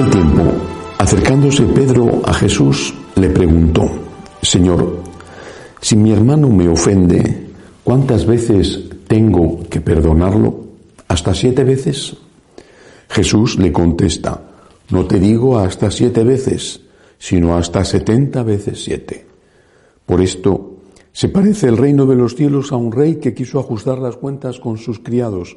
aquel tiempo, acercándose Pedro a Jesús, le preguntó, Señor, si mi hermano me ofende, ¿cuántas veces tengo que perdonarlo? ¿Hasta siete veces? Jesús le contesta, no te digo hasta siete veces, sino hasta setenta veces siete. Por esto, se parece el reino de los cielos a un rey que quiso ajustar las cuentas con sus criados.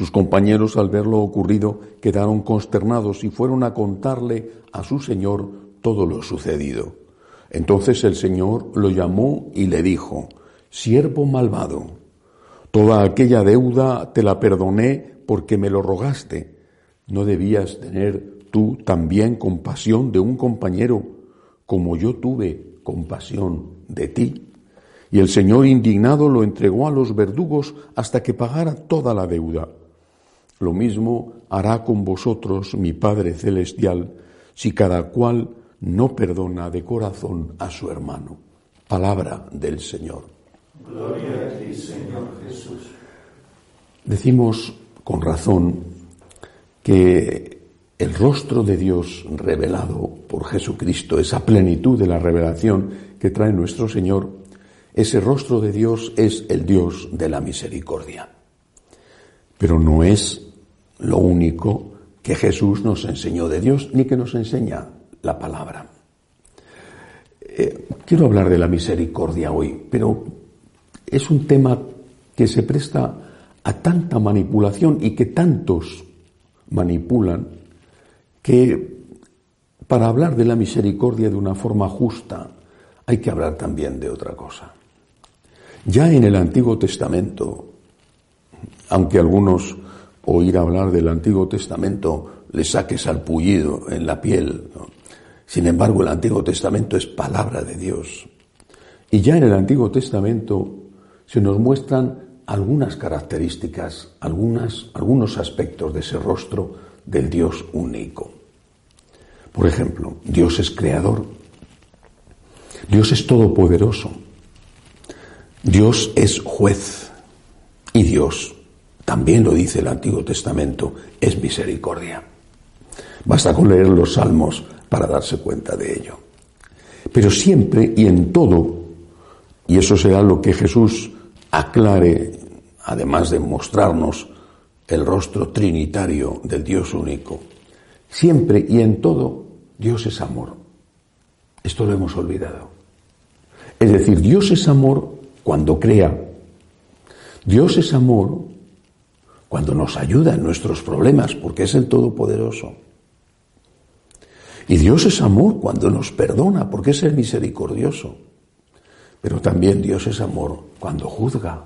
Sus compañeros al ver lo ocurrido quedaron consternados y fueron a contarle a su señor todo lo sucedido. Entonces el señor lo llamó y le dijo, Siervo malvado, toda aquella deuda te la perdoné porque me lo rogaste. ¿No debías tener tú también compasión de un compañero como yo tuve compasión de ti? Y el Señor indignado lo entregó a los verdugos hasta que pagara toda la deuda. Lo mismo hará con vosotros mi Padre Celestial si cada cual no perdona de corazón a su hermano. Palabra del Señor. Gloria a ti, Señor Jesús. Decimos con razón que el rostro de Dios revelado por Jesucristo, esa plenitud de la revelación que trae nuestro Señor, ese rostro de Dios es el Dios de la misericordia. Pero no es lo único que Jesús nos enseñó de Dios, ni que nos enseña la palabra. Eh, quiero hablar de la misericordia hoy, pero es un tema que se presta a tanta manipulación y que tantos manipulan que para hablar de la misericordia de una forma justa hay que hablar también de otra cosa. Ya en el Antiguo Testamento, aunque algunos oír hablar del Antiguo Testamento les saque salpullido en la piel, sin embargo el Antiguo Testamento es palabra de Dios. Y ya en el Antiguo Testamento se nos muestran algunas características, algunas, algunos aspectos de ese rostro del Dios único. Por ejemplo, Dios es creador, Dios es todopoderoso, Dios es juez y Dios, también lo dice el Antiguo Testamento, es misericordia. Basta con leer los salmos para darse cuenta de ello. Pero siempre y en todo, y eso será lo que Jesús aclare, además de mostrarnos el rostro trinitario del Dios único. Siempre y en todo, Dios es amor. Esto lo hemos olvidado. Es decir, Dios es amor cuando crea. Dios es amor cuando nos ayuda en nuestros problemas, porque es el Todopoderoso. Y Dios es amor cuando nos perdona, porque es el misericordioso. Pero también Dios es amor cuando juzga.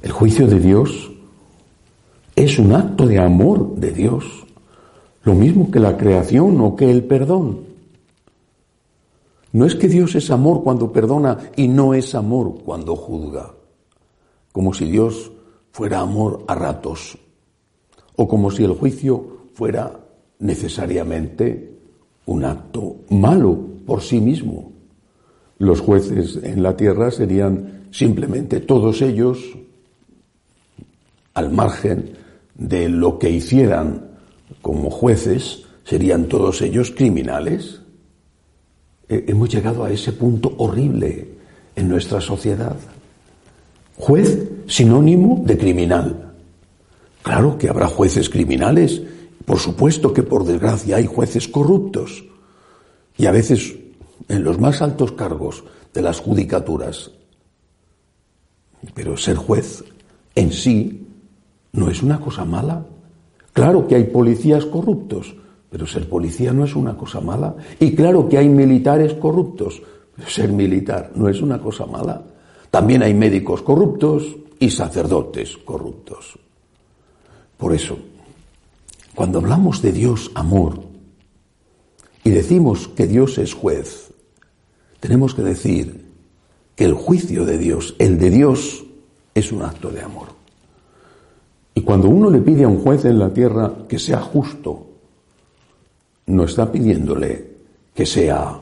El juicio de Dios es un acto de amor de Dios, lo mismo que la creación o que el perdón. No es que Dios es amor cuando perdona y no es amor cuando juzga, como si Dios fuera amor a ratos, o como si el juicio fuera necesariamente un acto malo por sí mismo. Los jueces en la tierra serían simplemente todos ellos al margen de lo que hicieran como jueces, serían todos ellos criminales. Hemos llegado a ese punto horrible en nuestra sociedad. Juez sinónimo de criminal. Claro que habrá jueces criminales, por supuesto que por desgracia hay jueces corruptos. Y a veces en los más altos cargos de las judicaturas. Pero ser juez en sí no es una cosa mala. Claro que hay policías corruptos, pero ser policía no es una cosa mala. Y claro que hay militares corruptos, pero ser militar no es una cosa mala. También hay médicos corruptos y sacerdotes corruptos. Por eso, cuando hablamos de Dios amor y decimos que Dios es juez, tenemos que decir que el juicio de Dios, el de Dios, es un acto de amor. Y cuando uno le pide a un juez en la tierra que sea justo, no está pidiéndole que sea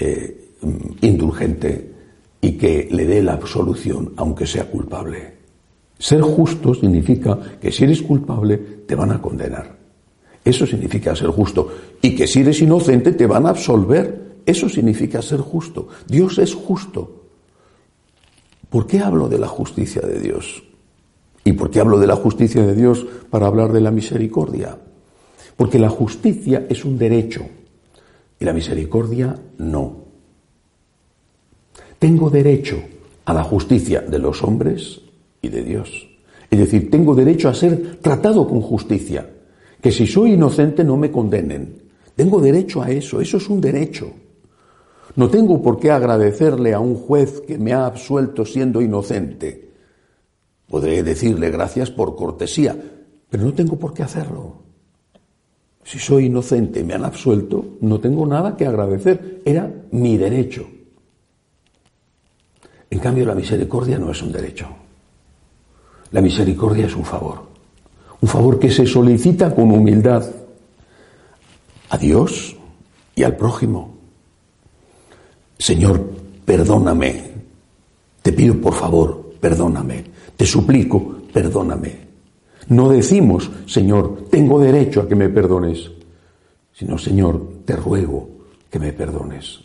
eh, indulgente y que le dé la absolución aunque sea culpable. Ser justo significa que si eres culpable te van a condenar. Eso significa ser justo. Y que si eres inocente te van a absolver. Eso significa ser justo. Dios es justo. ¿Por qué hablo de la justicia de Dios? ¿Y por qué hablo de la justicia de Dios para hablar de la misericordia? Porque la justicia es un derecho y la misericordia no. Tengo derecho a la justicia de los hombres y de Dios. Es decir, tengo derecho a ser tratado con justicia. Que si soy inocente no me condenen. Tengo derecho a eso, eso es un derecho. No tengo por qué agradecerle a un juez que me ha absuelto siendo inocente. Podré decirle gracias por cortesía, pero no tengo por qué hacerlo. Si soy inocente y me han absuelto, no tengo nada que agradecer. Era mi derecho. En cambio, la misericordia no es un derecho. La misericordia es un favor. Un favor que se solicita con humildad a Dios y al prójimo. Señor, perdóname. Te pido por favor, perdóname. Te suplico, perdóname. No decimos, Señor, tengo derecho a que me perdones, sino, Señor, te ruego que me perdones.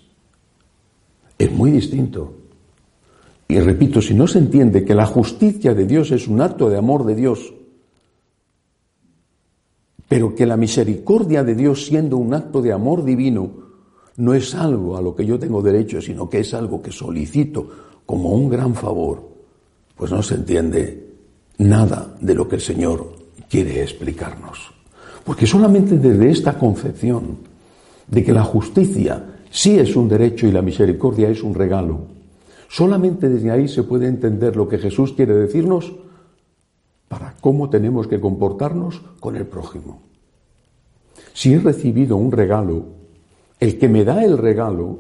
Es muy distinto. Y repito, si no se entiende que la justicia de Dios es un acto de amor de Dios, pero que la misericordia de Dios siendo un acto de amor divino no es algo a lo que yo tengo derecho, sino que es algo que solicito como un gran favor, pues no se entiende nada de lo que el Señor quiere explicarnos. Porque solamente desde esta concepción de que la justicia sí es un derecho y la misericordia es un regalo, Solamente desde ahí se puede entender lo que Jesús quiere decirnos para cómo tenemos que comportarnos con el prójimo. Si he recibido un regalo, el que me da el regalo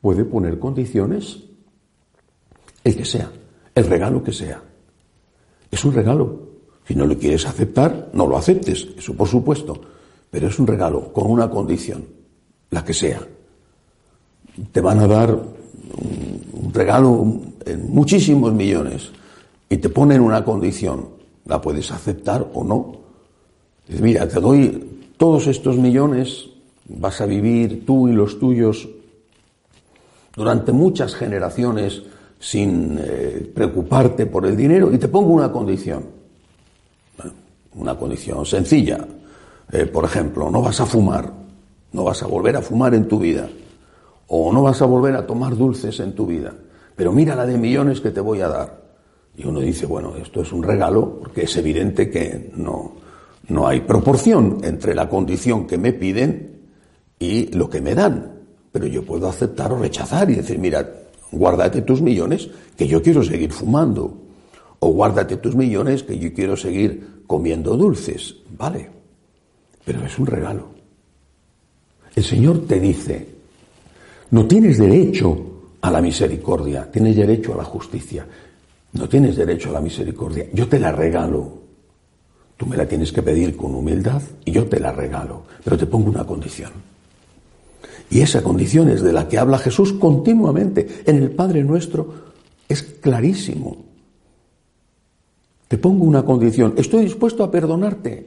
puede poner condiciones, el que sea, el regalo que sea. Es un regalo. Si no lo quieres aceptar, no lo aceptes, eso por supuesto, pero es un regalo con una condición, la que sea. Te van a dar un regalo en muchísimos millones y te ponen una condición, la puedes aceptar o no. Dices, mira, te doy todos estos millones, vas a vivir tú y los tuyos durante muchas generaciones sin eh, preocuparte por el dinero y te pongo una condición, una condición sencilla. Eh, por ejemplo, no vas a fumar, no vas a volver a fumar en tu vida o no vas a volver a tomar dulces en tu vida, pero mira la de millones que te voy a dar. Y uno dice, bueno, esto es un regalo porque es evidente que no, no hay proporción entre la condición que me piden y lo que me dan. Pero yo puedo aceptar o rechazar y decir, mira, guárdate tus millones que yo quiero seguir fumando. O guárdate tus millones que yo quiero seguir comiendo dulces. Vale. Pero es un regalo. El Señor te dice, no tienes derecho a la misericordia, tienes derecho a la justicia. No tienes derecho a la misericordia. Yo te la regalo. Tú me la tienes que pedir con humildad y yo te la regalo. Pero te pongo una condición. Y esa condición es de la que habla Jesús continuamente. En el Padre nuestro es clarísimo. Te pongo una condición. Estoy dispuesto a perdonarte.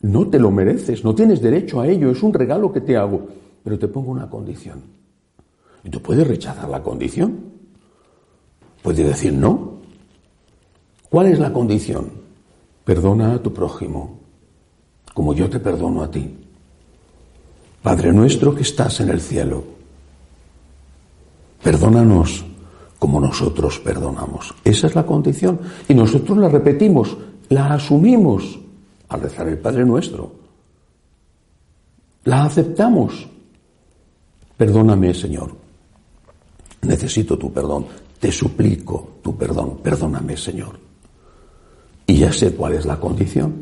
No te lo mereces, no tienes derecho a ello, es un regalo que te hago pero te pongo una condición. Y tú puedes rechazar la condición. Puedes decir no. ¿Cuál es la condición? Perdona a tu prójimo, como yo te perdono a ti. Padre nuestro que estás en el cielo, Perdónanos como nosotros perdonamos. Esa es la condición. Y nosotros la repetimos, la asumimos al rezar el Padre Nuestro. La aceptamos. Perdóname, Señor. Necesito tu perdón. Te suplico tu perdón. Perdóname, Señor. Y ya sé cuál es la condición.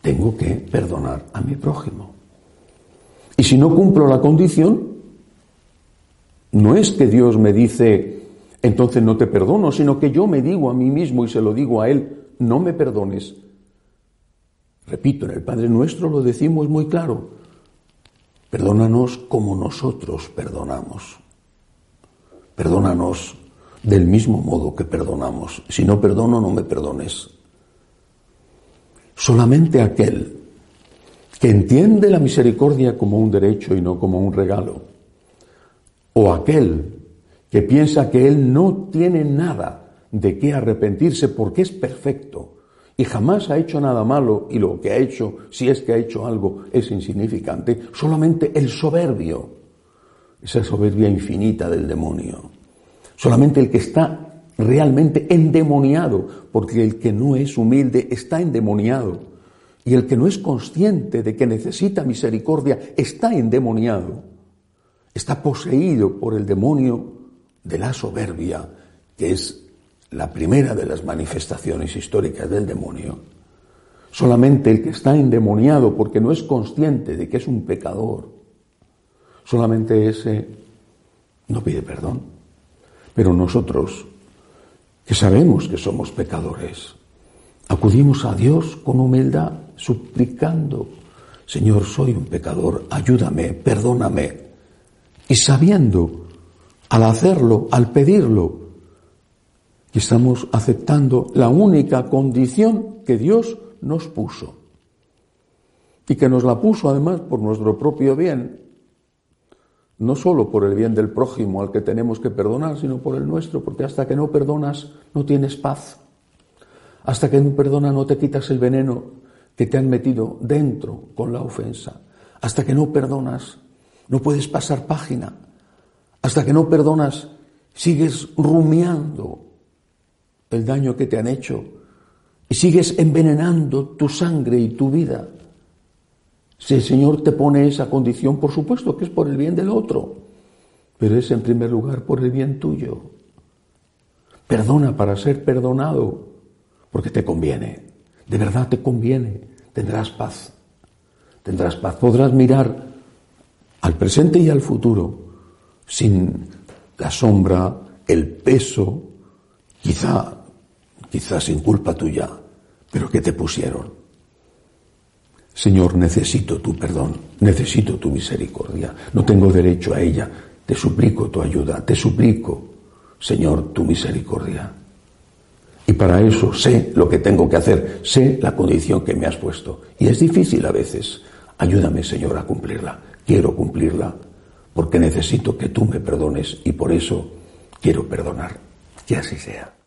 Tengo que perdonar a mi prójimo. Y si no cumplo la condición, no es que Dios me dice, entonces no te perdono, sino que yo me digo a mí mismo y se lo digo a Él, no me perdones. Repito, en el Padre Nuestro lo decimos muy claro, perdónanos como nosotros perdonamos. Perdónanos del mismo modo que perdonamos. Si no perdono, no me perdones. Solamente aquel que entiende la misericordia como un derecho y no como un regalo, o aquel que piensa que él no tiene nada de qué arrepentirse porque es perfecto y jamás ha hecho nada malo y lo que ha hecho, si es que ha hecho algo, es insignificante, solamente el soberbio, esa soberbia infinita del demonio, solamente el que está realmente endemoniado, porque el que no es humilde está endemoniado. Y el que no es consciente de que necesita misericordia está endemoniado, está poseído por el demonio de la soberbia, que es la primera de las manifestaciones históricas del demonio. Solamente el que está endemoniado porque no es consciente de que es un pecador, solamente ese no pide perdón. Pero nosotros, que sabemos que somos pecadores, acudimos a Dios con humildad, suplicando, Señor, soy un pecador, ayúdame, perdóname. Y sabiendo al hacerlo, al pedirlo, que estamos aceptando la única condición que Dios nos puso. Y que nos la puso además por nuestro propio bien, no solo por el bien del prójimo al que tenemos que perdonar, sino por el nuestro, porque hasta que no perdonas no tienes paz. Hasta que no perdonas no te quitas el veneno que te han metido dentro con la ofensa. Hasta que no perdonas no puedes pasar página hasta que no perdonas, sigues rumiando el daño que te han hecho. Y sigues envenenando tu sangre y tu vida. Si el Señor te pone esa condición, por supuesto que es por el bien del otro, pero es en primer lugar por el bien tuyo. Perdona para ser perdonado, porque te conviene, de verdad te conviene, tendrás paz, tendrás paz, podrás mirar al presente y al futuro sin la sombra, el peso, quizá, quizá sin culpa tuya, pero que te pusieron. Señor, necesito tu perdón, necesito tu misericordia, no tengo derecho a ella, te suplico tu ayuda, te suplico, Señor, tu misericordia. Y para eso sé lo que tengo que hacer, sé la condición que me has puesto. Y es difícil a veces. Ayúdame, Señor, a cumplirla. Quiero cumplirla porque necesito que tú me perdones y por eso quiero perdonar. Que así sea.